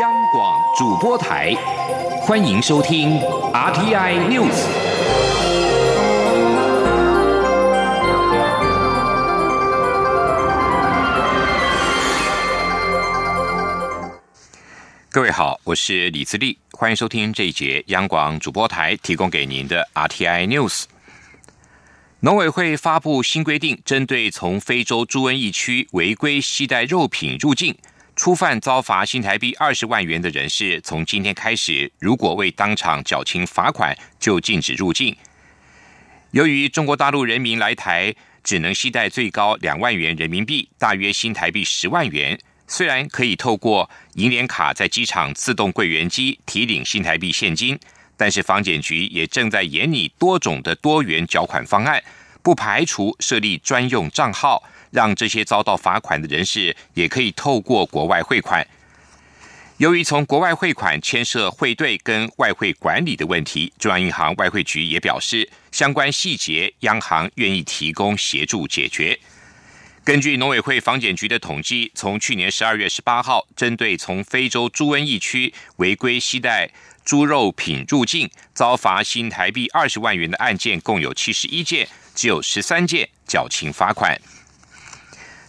央广主播台，欢迎收听 RTI News。各位好，我是李自立，欢迎收听这一节央广主播台提供给您的 RTI News。农委会发布新规定，针对从非洲猪瘟疫区违规携带肉品入境。初犯遭罚新台币二十万元的人士，从今天开始，如果未当场缴清罚款，就禁止入境。由于中国大陆人民来台只能携带最高两万元人民币，大约新台币十万元。虽然可以透过银联卡在机场自动柜员机提领新台币现金，但是房检局也正在研拟多种的多元缴款方案，不排除设立专用账号。让这些遭到罚款的人士也可以透过国外汇款。由于从国外汇款牵涉汇兑跟外汇管理的问题，中央银行外汇局也表示，相关细节央行愿意提供协助解决。根据农委会房检局的统计，从去年十二月十八号，针对从非洲猪瘟疫区违规携带猪肉品入境，遭罚新台币二十万元的案件共有七十一件，只有十三件缴清罚款。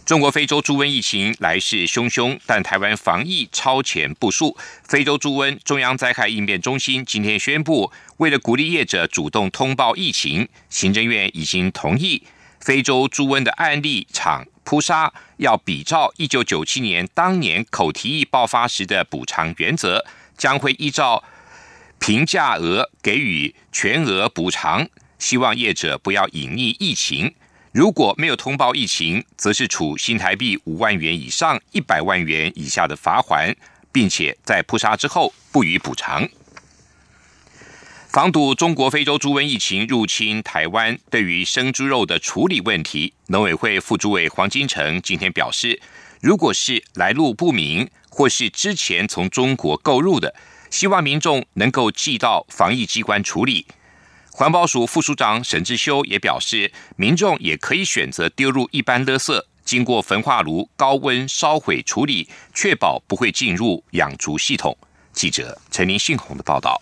中国非洲猪瘟疫情来势汹汹，但台湾防疫超前部署。非洲猪瘟中央灾害应变中心今天宣布，为了鼓励业者主动通报疫情，行政院已经同意非洲猪瘟的案例场扑杀要比照一九九七年当年口蹄疫爆发时的补偿原则，将会依照评价额给予全额补偿，希望业者不要隐匿疫情。如果没有通报疫情，则是处新台币五万元以上一百万元以下的罚款，并且在扑杀之后不予补偿。防堵中国非洲猪瘟疫情入侵台湾，对于生猪肉的处理问题，农委会副主委黄金城今天表示，如果是来路不明或是之前从中国购入的，希望民众能够寄到防疫机关处理。环保署副署长沈志修也表示，民众也可以选择丢入一般垃圾，经过焚化炉高温烧毁处理，确保不会进入养猪系统。记者陈林信宏的报道。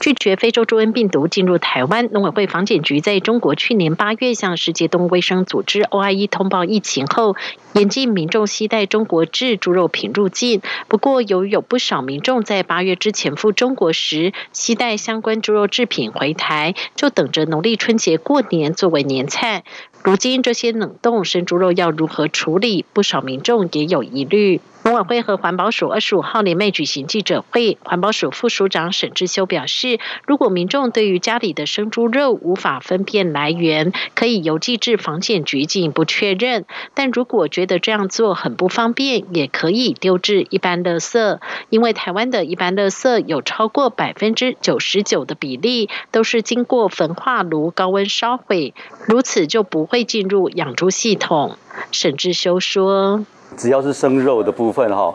拒绝非洲猪瘟病毒进入台湾，农委会防检局在中国去年八月向世界动物卫生组织 OIE 通报疫情后，严禁民众携带中国制猪肉品入境。不过，由于有不少民众在八月之前赴中国时携带相关猪肉制品回台，就等着农历春节过年作为年菜。如今这些冷冻生猪肉要如何处理？不少民众也有疑虑。农委会和环保署二十五号联袂举行记者会，环保署副署长沈志修表示，如果民众对于家里的生猪肉无法分辨来源，可以邮寄至防检局进一步确认；但如果觉得这样做很不方便，也可以丢至一般垃圾，因为台湾的一般垃圾有超过百分之九十九的比例都是经过焚化炉高温烧毁，如此就不会进入养猪系统。沈志修说。只要是生肉的部分哈，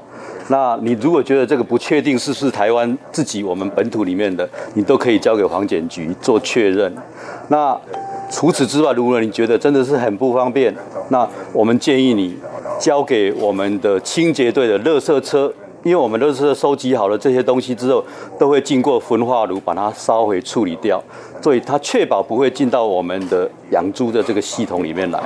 那你如果觉得这个不确定是不是台湾自己我们本土里面的，你都可以交给黄检局做确认。那除此之外，如果你觉得真的是很不方便，那我们建议你交给我们的清洁队的垃圾车，因为我们垃圾车收集好了这些东西之后，都会经过焚化炉把它烧毁处理掉，所以它确保不会进到我们的养猪的这个系统里面来。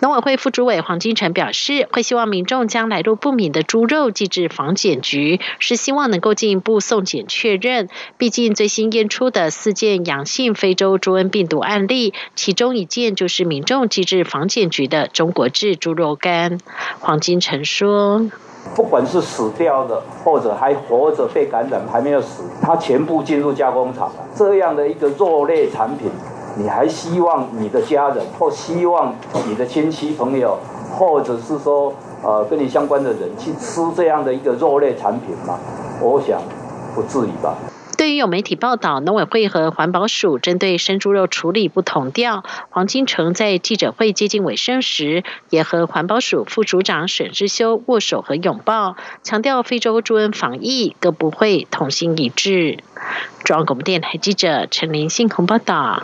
农委会副主委黄金城表示，会希望民众将来路不明的猪肉寄至防检局，是希望能够进一步送检确认。毕竟最新验出的四件阳性非洲猪瘟病毒案例，其中一件就是民众寄至防检局的中国制猪肉干。黄金城说：“不管是死掉的，或者还活着被感染还没有死，它全部进入加工厂，这样的一个肉类产品。”你还希望你的家人，或希望你的亲戚朋友，或者是说，呃，跟你相关的人去吃这样的一个肉类产品吗？我想不至于吧。对于有媒体报道，农委会和环保署针对生猪肉处理不同调，黄金城在记者会接近尾声时，也和环保署副署长沈志修握手和拥抱，强调非洲猪瘟防疫各部会同心一致。中央广播电台记者陈林信鸿报道。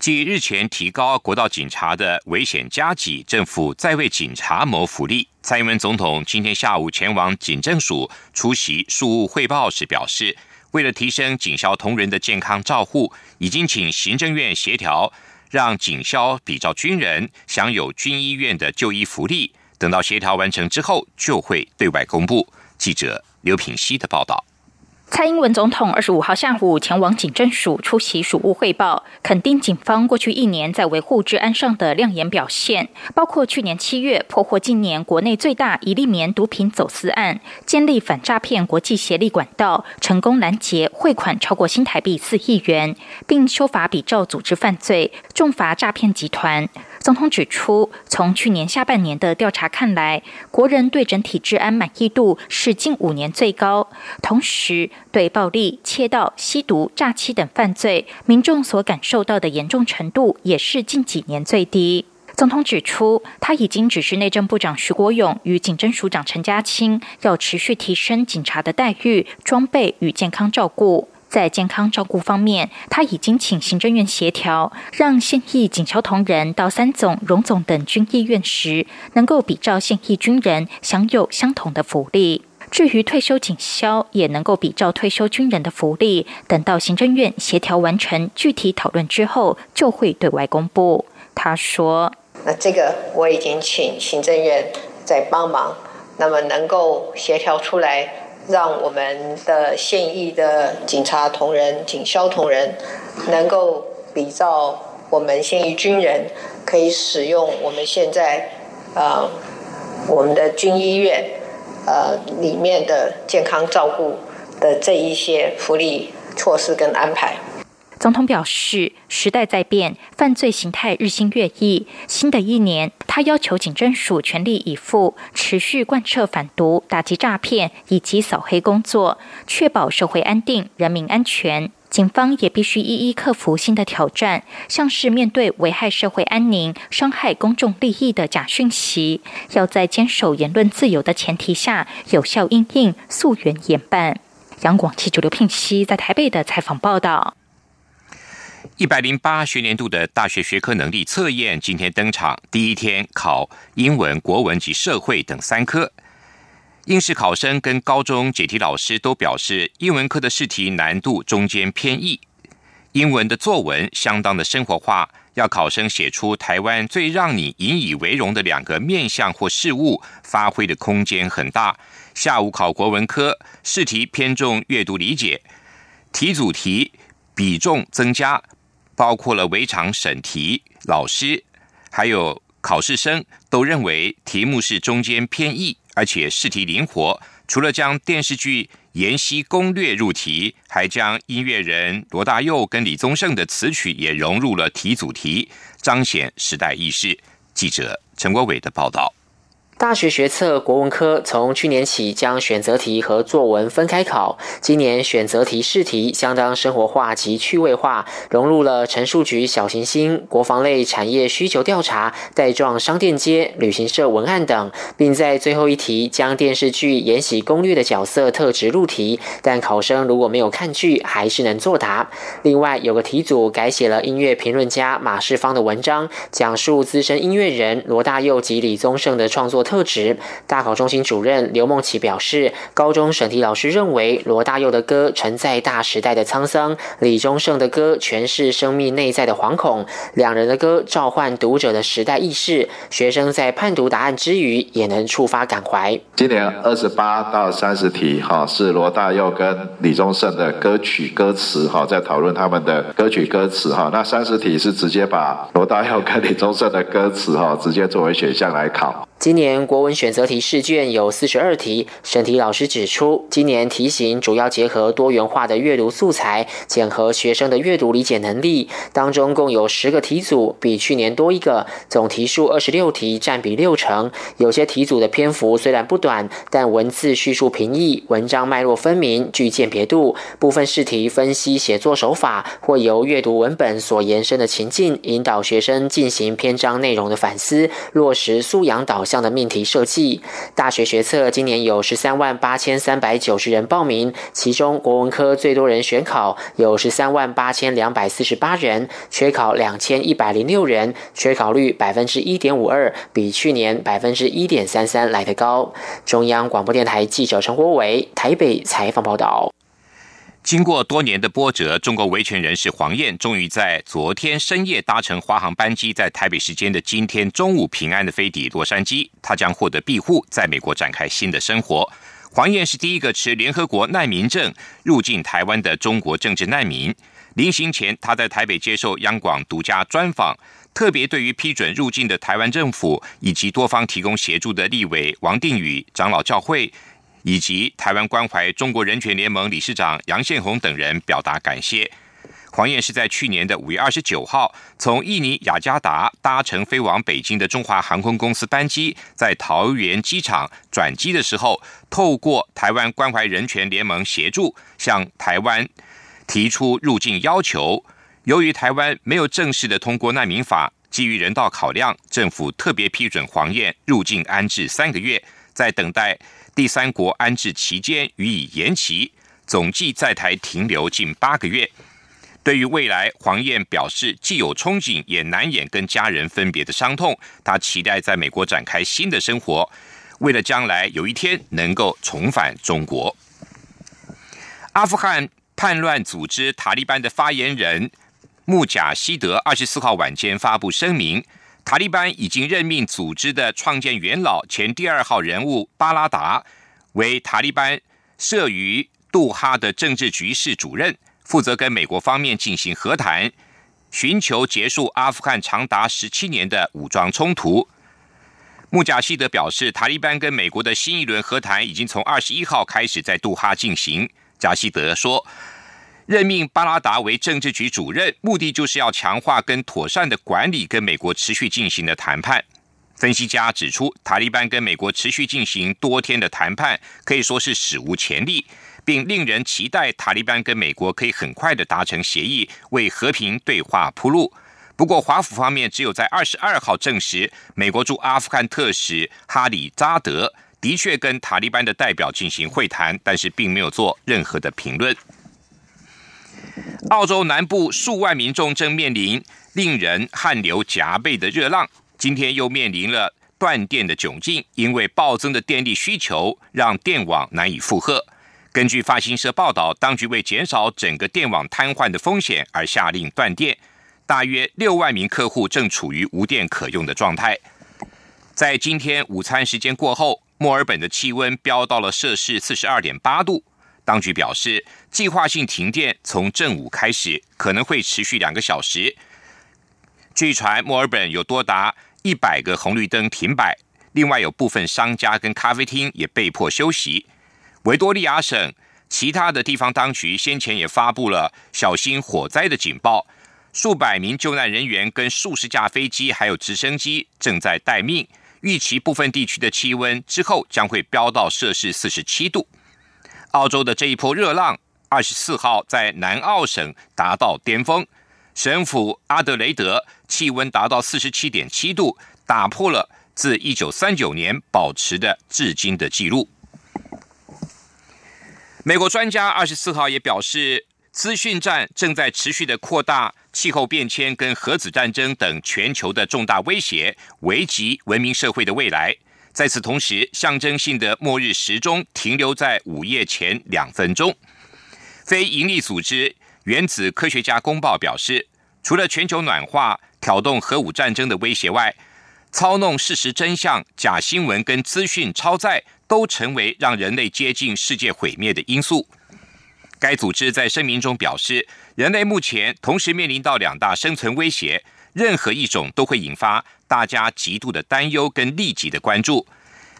继日前提高国道警察的危险加给，政府再为警察谋福利。蔡英文总统今天下午前往警政署出席事务汇报时表示，为了提升警消同仁的健康照护，已经请行政院协调，让警消比照军人享有军医院的就医福利。等到协调完成之后，就会对外公布。记者刘品熙的报道。蔡英文总统二十五号下午前往警政署出席署务汇报，肯定警方过去一年在维护治安上的亮眼表现，包括去年七月破获近年国内最大一粒棉毒品走私案，建立反诈骗国际协力管道，成功拦截汇款超过新台币四亿元，并修法比照组织犯罪，重罚诈骗集团。总统指出，从去年下半年的调查看来，国人对整体治安满意度是近五年最高。同时，对暴力、窃盗、吸毒、诈欺等犯罪，民众所感受到的严重程度也是近几年最低。总统指出，他已经指示内政部长徐国勇与警政署长陈家清，要持续提升警察的待遇、装备与健康照顾。在健康照顾方面，他已经请行政院协调，让现役警消同仁到三总、荣总等军医院时，能够比照现役军人享有相同的福利。至于退休警消，也能够比照退休军人的福利。等到行政院协调完成具体讨论之后，就会对外公布。他说：“那这个我已经请行政院在帮忙，那么能够协调出来。”让我们的现役的警察同仁、警消同仁，能够比照我们现役军人，可以使用我们现在啊我们的军医院呃里面的健康照顾的这一些福利措施跟安排。总统表示，时代在变，犯罪形态日新月异。新的一年，他要求警政署全力以赴，持续贯彻反毒、打击诈骗以及扫黑工作，确保社会安定、人民安全。警方也必须一一克服新的挑战，像是面对危害社会安宁、伤害公众利益的假讯息，要在坚守言论自由的前提下，有效应应、溯源严办。杨广记者刘聘熙在台北的采访报道。一百零八学年度的大学学科能力测验今天登场，第一天考英文、国文及社会等三科。应试考生跟高中解题老师都表示，英文科的试题难度中间偏易，英文的作文相当的生活化，要考生写出台湾最让你引以为荣的两个面向或事物，发挥的空间很大。下午考国文科试题偏重阅读理解，题组题比重增加。包括了围场审题，老师还有考试生都认为题目是中间偏易，而且试题灵活。除了将电视剧《延禧攻略》入题，还将音乐人罗大佑跟李宗盛的词曲也融入了题组题，彰显时代意识。记者陈国伟的报道。大学学测国文科从去年起将选择题和作文分开考，今年选择题试题相当生活化及趣味化，融入了陈述局小行星、国防类产业需求调查、带状商店街、旅行社文案等，并在最后一题将电视剧《延禧攻略》的角色特质入题，但考生如果没有看剧，还是能作答。另外有个题组改写了音乐评论家马世芳的文章，讲述资深音乐人罗大佑及李宗盛的创作。特质。大考中心主任刘梦琪表示，高中审题老师认为罗大佑的歌承载大时代的沧桑，李宗盛的歌诠释生命内在的惶恐，两人的歌召唤读者的时代意识。学生在判读答案之余，也能触发感怀。今年二十八到三十题，哈，是罗大佑跟李宗盛的歌曲歌词，哈，在讨论他们的歌曲歌词，哈。那三十题是直接把罗大佑跟李宗盛的歌词，哈，直接作为选项来考。今年国文选择题试卷有四十二题，审题老师指出，今年题型主要结合多元化的阅读素材，检核学生的阅读理解能力。当中共有十个题组，比去年多一个，总题数二十六题，占比六成。有些题组的篇幅虽然不短，但文字叙述平易，文章脉络分明，具鉴别度。部分试题分析写作手法，或由阅读文本所延伸的情境，引导学生进行篇章内容的反思，落实素养导。向的命题设计。大学学测今年有十三万八千三百九十人报名，其中国文科最多人选考，有十三万八千两百四十八人，缺考两千一百零六人，缺考率百分之一点五二，比去年百分之一点三三来得高。中央广播电台记者陈国伟台北采访报道。经过多年的波折，中国维权人士黄燕终于在昨天深夜搭乘华航班机，在台北时间的今天中午平安的飞抵洛杉矶。他将获得庇护，在美国展开新的生活。黄燕是第一个持联合国难民证入境台湾的中国政治难民。临行前，他在台北接受央广独家专访，特别对于批准入境的台湾政府以及多方提供协助的立委王定宇、长老教会。以及台湾关怀中国人权联盟理事长杨宪宏等人表达感谢。黄燕是在去年的五月二十九号，从印尼雅加达搭乘飞往北京的中华航空公司班机，在桃园机场转机的时候，透过台湾关怀人权联盟协助，向台湾提出入境要求。由于台湾没有正式的通过难民法，基于人道考量，政府特别批准黄燕入境安置三个月，在等待。第三国安置期间予以延期，总计在台停留近八个月。对于未来，黄燕表示既有憧憬，也难掩跟家人分别的伤痛。他期待在美国展开新的生活，为了将来有一天能够重返中国。阿富汗叛乱组织塔利班的发言人穆贾希德二十四号晚间发布声明。塔利班已经任命组织的创建元老、前第二号人物巴拉达为塔利班设于杜哈的政治局势主任，负责跟美国方面进行和谈，寻求结束阿富汗长达十七年的武装冲突。穆贾希德表示，塔利班跟美国的新一轮和谈已经从二十一号开始在杜哈进行。贾希德说。任命巴拉达为政治局主任，目的就是要强化跟妥善的管理跟美国持续进行的谈判。分析家指出，塔利班跟美国持续进行多天的谈判，可以说是史无前例，并令人期待塔利班跟美国可以很快的达成协议，为和平对话铺路。不过，华府方面只有在二十二号证实，美国驻阿富汗特使哈里扎德的确跟塔利班的代表进行会谈，但是并没有做任何的评论。澳洲南部数万民众正面临令人汗流浃背的热浪，今天又面临了断电的窘境，因为暴增的电力需求让电网难以负荷。根据法新社报道，当局为减少整个电网瘫痪的风险而下令断电，大约六万名客户正处于无电可用的状态。在今天午餐时间过后，墨尔本的气温飙到了摄氏四十二点八度。当局表示，计划性停电从正午开始，可能会持续两个小时。据传，墨尔本有多达一百个红绿灯停摆，另外有部分商家跟咖啡厅也被迫休息。维多利亚省其他的地方当局先前也发布了小心火灾的警报，数百名救难人员跟数十架飞机还有直升机正在待命。预期部分地区的气温之后将会飙到摄氏四十七度。澳洲的这一波热浪，二十四号在南澳省达到巅峰，省府阿德雷德气温达到四十七点七度，打破了自一九三九年保持的至今的纪录。美国专家二十四号也表示，资讯战正在持续的扩大，气候变迁跟核子战争等全球的重大威胁，危及文明社会的未来。在此同时，象征性的末日时钟停留在午夜前两分钟。非营利组织原子科学家公报表示，除了全球暖化挑动核武战争的威胁外，操弄事实真相、假新闻跟资讯超载都成为让人类接近世界毁灭的因素。该组织在声明中表示，人类目前同时面临到两大生存威胁。任何一种都会引发大家极度的担忧跟立即的关注。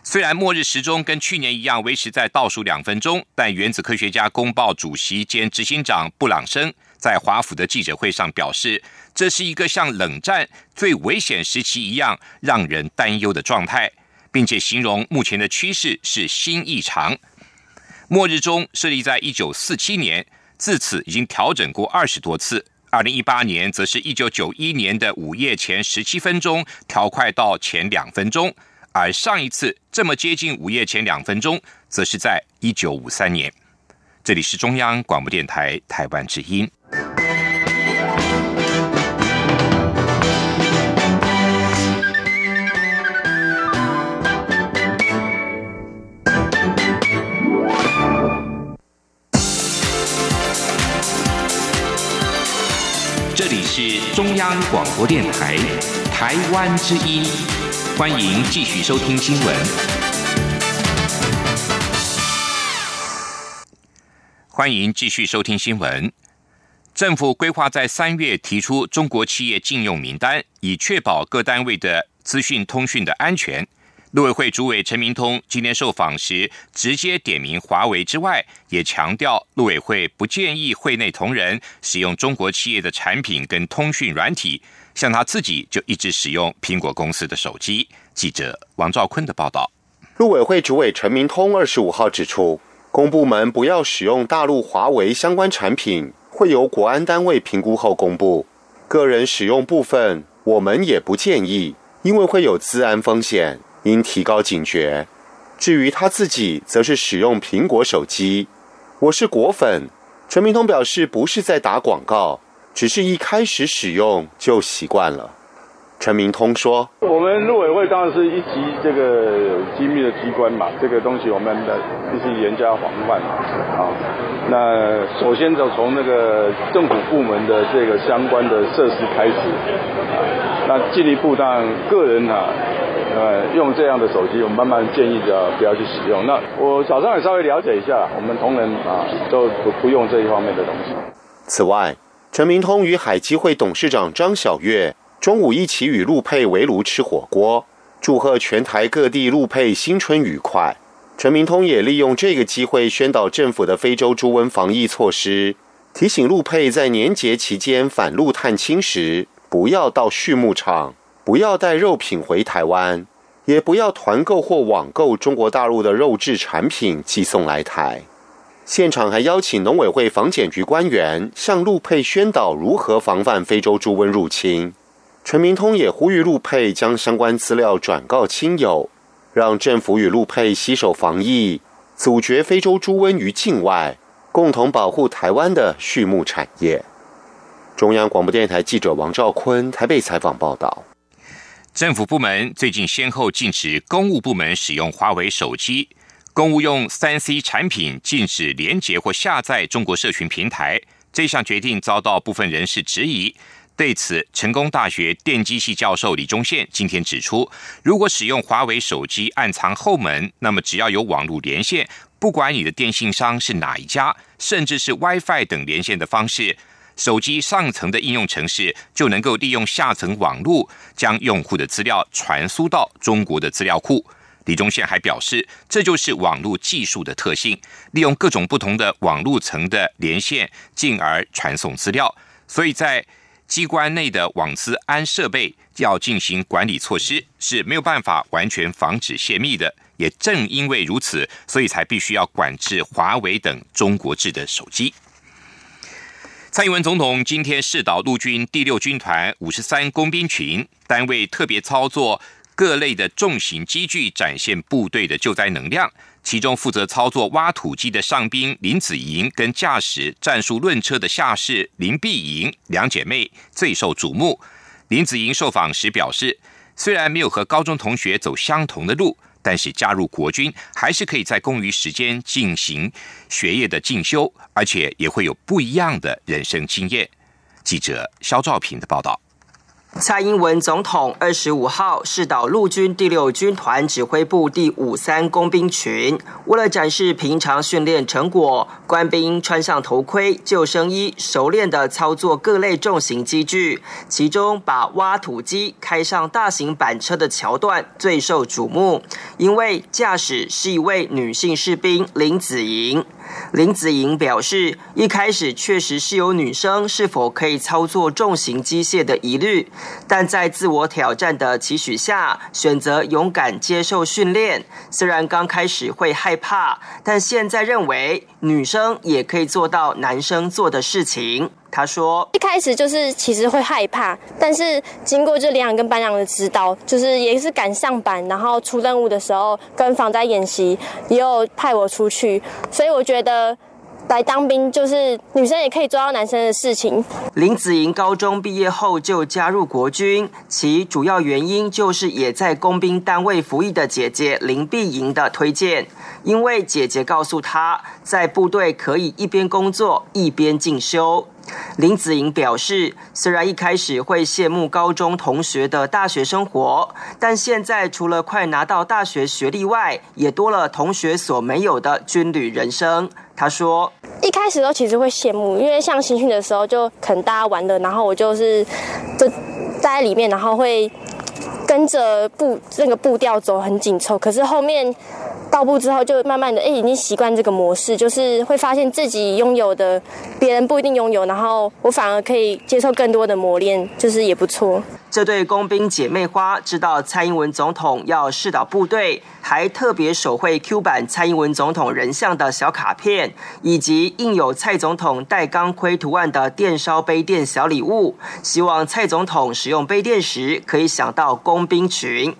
虽然末日时钟跟去年一样维持在倒数两分钟，但原子科学家公报主席兼执行长布朗森在华府的记者会上表示，这是一个像冷战最危险时期一样让人担忧的状态，并且形容目前的趋势是新异常。末日钟设立在一九四七年，自此已经调整过二十多次。二零一八年，则是一九九一年的午夜前十七分钟调快到前两分钟；而上一次这么接近午夜前两分钟，则是在一九五三年。这里是中央广播电台台湾之音。这里是中央广播电台台湾之音。欢迎继续收听新闻。欢迎继续收听新闻。政府规划在三月提出中国企业禁用名单，以确保各单位的资讯通讯的安全。陆委会主委陈明通今天受访时，直接点名华为之外，也强调陆委会不建议会内同仁使用中国企业的产品跟通讯软体。像他自己就一直使用苹果公司的手机。记者王兆坤的报道。陆委会主委陈明通二十五号指出，公部门不要使用大陆华为相关产品，会由国安单位评估后公布。个人使用部分，我们也不建议，因为会有资安风险，应提高警觉。至于他自己，则是使用苹果手机。我是果粉。陈明通表示，不是在打广告。只是一开始使用就习惯了。陈明通说：“我们陆委会当然是一级这个机密的机关嘛，这个东西我们的必须严加防范啊。那首先就从那个政府部门的这个相关的设施开始啊。那进一步当然个人啊，呃，用这样的手机，我们慢慢建议着不要去使用。那我早上也稍微了解一下，我们同仁啊都不不用这一方面的东西。此外。”陈明通与海基会董事长张晓月中午一起与陆配围炉吃火锅，祝贺全台各地陆配新春愉快。陈明通也利用这个机会宣导政府的非洲猪瘟防疫措施，提醒陆配在年节期间返陆探亲时，不要到畜牧场，不要带肉品回台湾，也不要团购或网购中国大陆的肉制产品寄送来台。现场还邀请农委会防检局官员向陆配宣导如何防范非洲猪瘟入侵。陈明通也呼吁陆配将相关资料转告亲友，让政府与陆配携手防疫，阻绝非洲猪瘟于境外，共同保护台湾的畜牧产业。中央广播电台记者王兆坤台北采访报道。政府部门最近先后禁止公务部门使用华为手机。公务用三 C 产品禁止连接或下载中国社群平台，这项决定遭到部分人士质疑。对此，成功大学电机系教授李忠宪今天指出，如果使用华为手机暗藏后门，那么只要有网络连线，不管你的电信商是哪一家，甚至是 WiFi 等连线的方式，手机上层的应用程式就能够利用下层网络，将用户的资料传输到中国的资料库。李宗宪还表示，这就是网络技术的特性，利用各种不同的网络层的连线，进而传送资料。所以在机关内的网资安设备要进行管理措施，是没有办法完全防止泄密的。也正因为如此，所以才必须要管制华为等中国制的手机。蔡英文总统今天视导陆军第六军团五十三工兵群单位特别操作。各类的重型机具展现部队的救灾能量，其中负责操作挖土机的上兵林子莹跟驾驶战术论车的下士林碧莹两姐妹最受瞩目。林子莹受访时表示，虽然没有和高中同学走相同的路，但是加入国军还是可以在空余时间进行学业的进修，而且也会有不一样的人生经验。记者肖兆平的报道。蔡英文总统二十五号视导陆军第六军团指挥部第五三工兵群，为了展示平常训练成果，官兵穿上头盔、救生衣，熟练的操作各类重型机具。其中，把挖土机开上大型板车的桥段最受瞩目，因为驾驶是一位女性士兵林子莹。林子莹表示，一开始确实是有女生是否可以操作重型机械的疑虑，但在自我挑战的期许下，选择勇敢接受训练。虽然刚开始会害怕，但现在认为女生也可以做到男生做的事情。他说：“一开始就是其实会害怕，但是经过这连长跟班长的指导，就是也是赶上班，然后出任务的时候跟防灾演习也有派我出去，所以我觉得。”来当兵就是女生也可以做到男生的事情。林子莹高中毕业后就加入国军，其主要原因就是也在工兵单位服役的姐姐林碧莹的推荐，因为姐姐告诉她，在部队可以一边工作一边进修。林子莹表示，虽然一开始会羡慕高中同学的大学生活，但现在除了快拿到大学学历外，也多了同学所没有的军旅人生。他说：“一开始都其实会羡慕，因为像新训的时候，就可能大家玩的，然后我就是就待在里面，然后会跟着步那个步调走，很紧凑。可是后面到步之后，就慢慢的，哎，已经习惯这个模式，就是会发现自己拥有的别人不一定拥有，然后我反而可以接受更多的磨练，就是也不错。”这对工兵姐妹花知道蔡英文总统要试导部队，还特别手绘 Q 版蔡英文总统人像的小卡片，以及印有蔡总统戴钢盔图案的电烧杯垫小礼物，希望蔡总统使用杯垫时可以想到工兵群。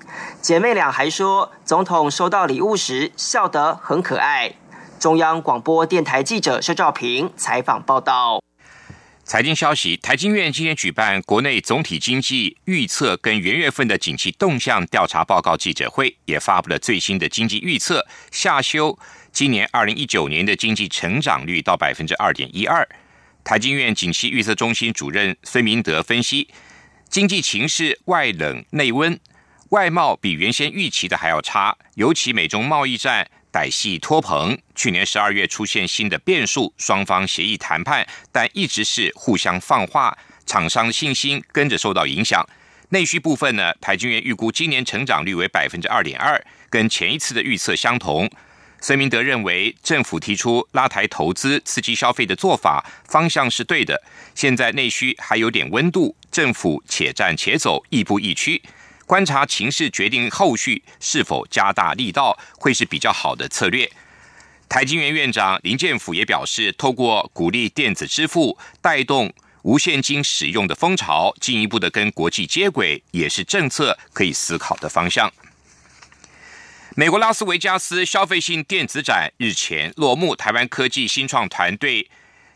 姐妹俩还说，总统收到礼物时笑得很可爱。中央广播电台记者薛兆平采访报道。财经消息：台经院今天举办国内总体经济预测跟元月份的景气动向调查报告记者会，也发布了最新的经济预测，下修今年二零一九年的经济成长率到百分之二点一二。台经院景气预测中心主任孙明德分析，经济情势外冷内温，外贸比原先预期的还要差，尤其美中贸易战。歹戏拖棚，去年十二月出现新的变数，双方协议谈判，但一直是互相放话，厂商的信心跟着受到影响。内需部分呢，台军员预估今年成长率为百分之二点二，跟前一次的预测相同。孙明德认为，政府提出拉抬投资、刺激消费的做法方向是对的，现在内需还有点温度，政府且战且走，亦步亦趋。观察情势，决定后续是否加大力道，会是比较好的策略。台经院院长林建甫也表示，透过鼓励电子支付，带动无现金使用的风潮，进一步的跟国际接轨，也是政策可以思考的方向。美国拉斯维加斯消费性电子展日前落幕，台湾科技新创团队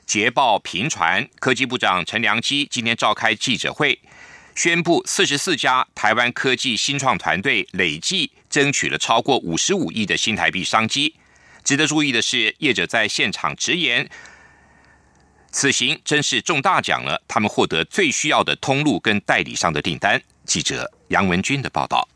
捷报频传，科技部长陈良基今天召开记者会。宣布，四十四家台湾科技新创团队累计争取了超过五十五亿的新台币商机。值得注意的是，业者在现场直言，此行真是中大奖了，他们获得最需要的通路跟代理商的订单。记者杨文军的报道。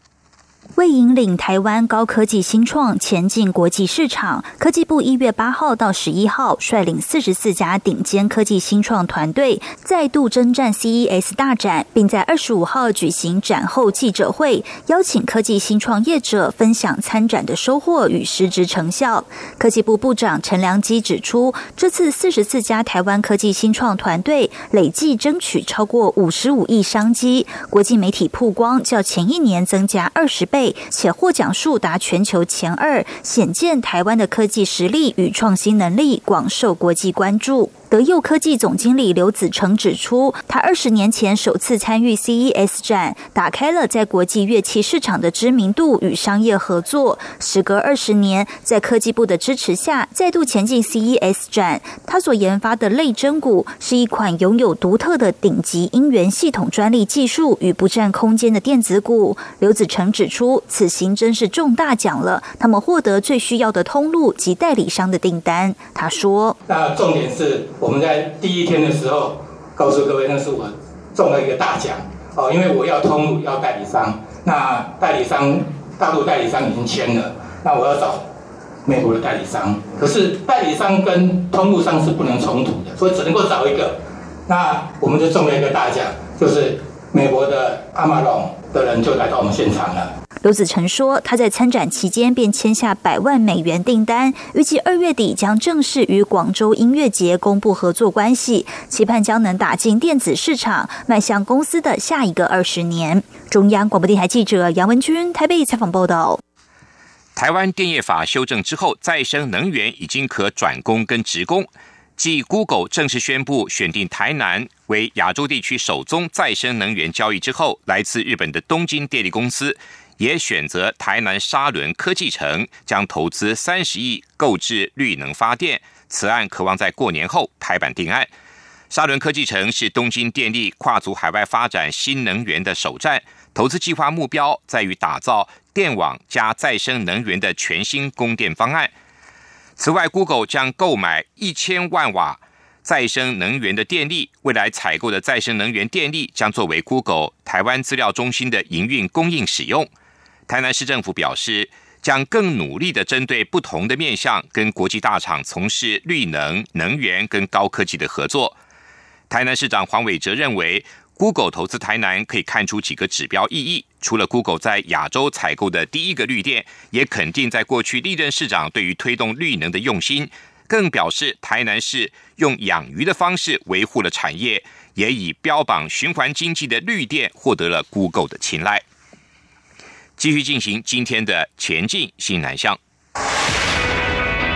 为引领台湾高科技新创前进国际市场，科技部一月八号到十一号率领四十四家顶尖科技新创团队再度征战 CES 大展，并在二十五号举行展后记者会，邀请科技新创业者分享参展的收获与实质成效。科技部部长陈良基指出，这次四十四家台湾科技新创团队累计争取超过五十五亿商机，国际媒体曝光较前一年增加二十倍。且获奖数达全球前二，显见台湾的科技实力与创新能力广受国际关注。德佑科技总经理刘子成指出，他二十年前首次参与 CES 展，打开了在国际乐器市场的知名度与商业合作。时隔二十年，在科技部的支持下，再度前进 CES 展。他所研发的类真鼓是一款拥有独特的顶级音源系统专利技术与不占空间的电子鼓。刘子成指出，此行真是中大奖了，他们获得最需要的通路及代理商的订单。他说：“那重点是。”我们在第一天的时候告诉各位，那是我中了一个大奖。哦，因为我要通路要代理商，那代理商大陆代理商已经签了，那我要找美国的代理商，可是代理商跟通路商是不能冲突的，所以只能够找一个，那我们就中了一个大奖，就是美国的阿玛龙的人就来到我们现场了。刘子成说，他在参展期间便签下百万美元订单，预计二月底将正式与广州音乐节公布合作关系，期盼将能打进电子市场，迈向公司的下一个二十年。中央广播电台记者杨文君台北采访报道。台湾电业法修正之后，再生能源已经可转工跟职工。继 Google 正式宣布选定台南为亚洲地区首宗再生能源交易之后，来自日本的东京电力公司也选择台南沙伦科技城，将投资三十亿购置绿能发电。此案渴望在过年后拍板定案。沙伦科技城是东京电力跨足海外发展新能源的首站，投资计划目标在于打造电网加再生能源的全新供电方案。此外，Google 将购买一千万瓦再生能源的电力，未来采购的再生能源电力将作为 Google 台湾资料中心的营运供应使用。台南市政府表示，将更努力的针对不同的面向，跟国际大厂从事绿能、能源跟高科技的合作。台南市长黄伟哲认为。Google 投资台南可以看出几个指标意义。除了 Google 在亚洲采购的第一个绿电，也肯定在过去历任市长对于推动绿能的用心，更表示台南市用养鱼的方式维护了产业，也以标榜循环经济的绿电获得了 Google 的青睐。继续进行今天的前进新南向，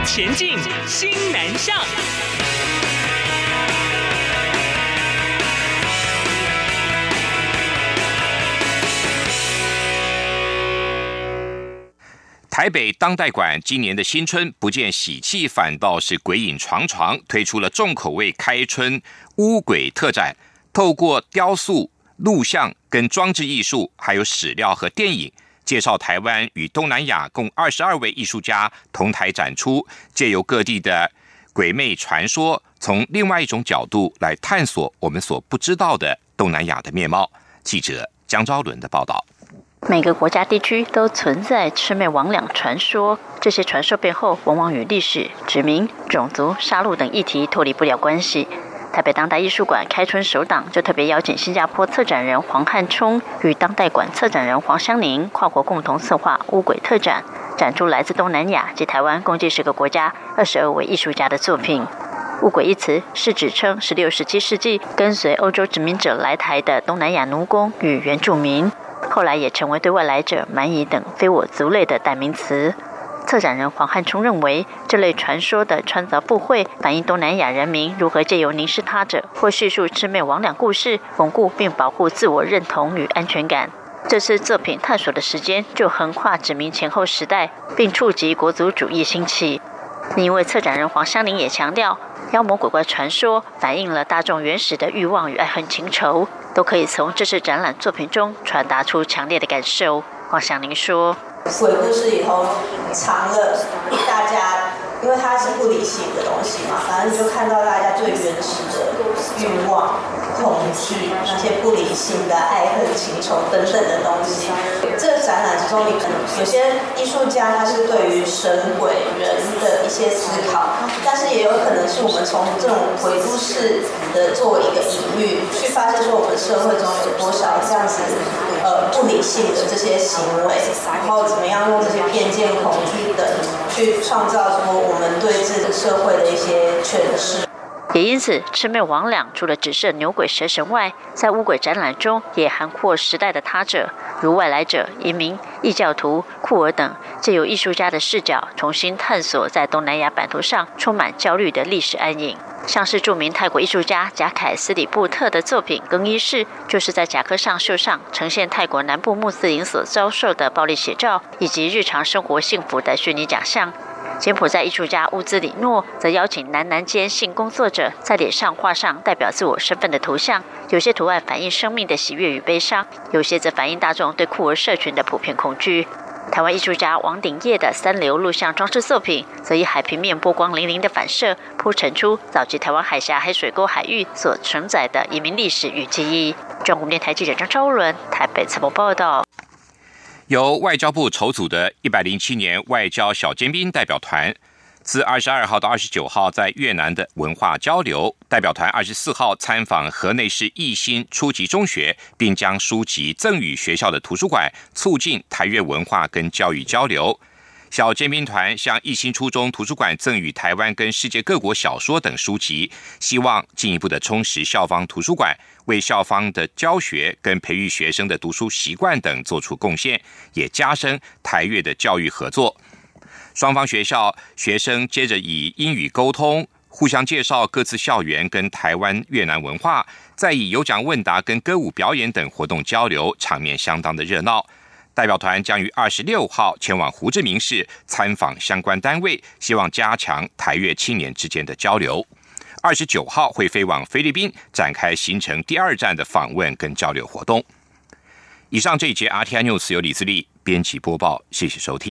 前进新南向。台北当代馆今年的新春不见喜气，反倒是鬼影幢幢，推出了重口味开春乌鬼特展。透过雕塑、录像、跟装置艺术，还有史料和电影，介绍台湾与东南亚共二十二位艺术家同台展出，借由各地的鬼魅传说，从另外一种角度来探索我们所不知道的东南亚的面貌。记者江昭伦的报道。每个国家地区都存在魑魅魍魉传说，这些传说背后往往与历史、殖民、种族、杀戮等议题脱离不了关系。台北当代艺术馆开春首档就特别邀请新加坡策展人黄汉冲与当代馆策展人黄香宁跨国共同策划乌鬼特展，展出来自东南亚及台湾共计十个国家二十二位艺术家的作品。乌鬼一词是指称十六、十七世纪跟随欧洲殖民者来台的东南亚奴工与原住民。后来也成为对外来者、蛮夷等非我族类的代名词。策展人黄汉冲认为，这类传说的穿凿附会，反映东南亚人民如何借由凝视他者或叙述魑魅魍魉故事，巩固并保护自我认同与安全感。这次作品探索的时间就横跨殖民前后时代，并触及国族主义兴起。另一位策展人黄香玲也强调，妖魔鬼怪传说反映了大众原始的欲望与爱恨情仇。都可以从这次展览作品中传达出强烈的感受。黄祥林说：“鬼故事里头藏了大家，因为它是不理性的东西嘛，反正就看到大家最原始的欲望。”恐惧那些不理性的爱恨情仇等等的东西。这个展览之中，你可能有些艺术家他是对于神鬼人的一些思考，但是也有可能是我们从这种鬼故事的作为一个隐喻，去发现说我们社会中有多少这样子呃不理性的这些行为，然后怎么样用这些偏见、恐惧等去创造出我们对这个社会的一些诠释。也因此，魑魅魍魉除了只是牛鬼蛇神外，在乌鬼展览中也涵括时代的他者，如外来者、移民、异教徒、库尔等，借由艺术家的视角，重新探索在东南亚版图上充满焦虑的历史暗影。像是著名泰国艺术家贾凯斯里布特的作品《更衣室》，就是在甲壳上绣上呈现泰国南部穆斯林所遭受的暴力写照，以及日常生活幸福的虚拟假象。柬埔寨艺术家乌兹里诺则邀请男男间性工作者在脸上画上代表自我身份的图像，有些图案反映生命的喜悦与悲伤，有些则反映大众对酷儿社群的普遍恐惧。台湾艺术家王鼎业的三流录像装置作品，则以海平面波光粼粼的反射，铺陈出早期台湾海峡黑水沟海域所承载的移民历史与记忆。中国电台记者张昭伦台北采访报道。由外交部筹组的一百零七年外交小尖兵代表团，自二十二号到二十九号在越南的文化交流代表团，二十四号参访河内市义新初级中学，并将书籍赠予学校的图书馆，促进台越文化跟教育交流。小尖兵团向义新初中图书馆赠予台湾跟世界各国小说等书籍，希望进一步的充实校方图书馆，为校方的教学跟培育学生的读书习惯等做出贡献，也加深台越的教育合作。双方学校学生接着以英语沟通，互相介绍各自校园跟台湾越南文化，再以有奖问答跟歌舞表演等活动交流，场面相当的热闹。代表团将于二十六号前往胡志明市参访相关单位，希望加强台越青年之间的交流。二十九号会飞往菲律宾，展开行程第二站的访问跟交流活动。以上这一节 RTI News 由李自力编辑播报，谢谢收听。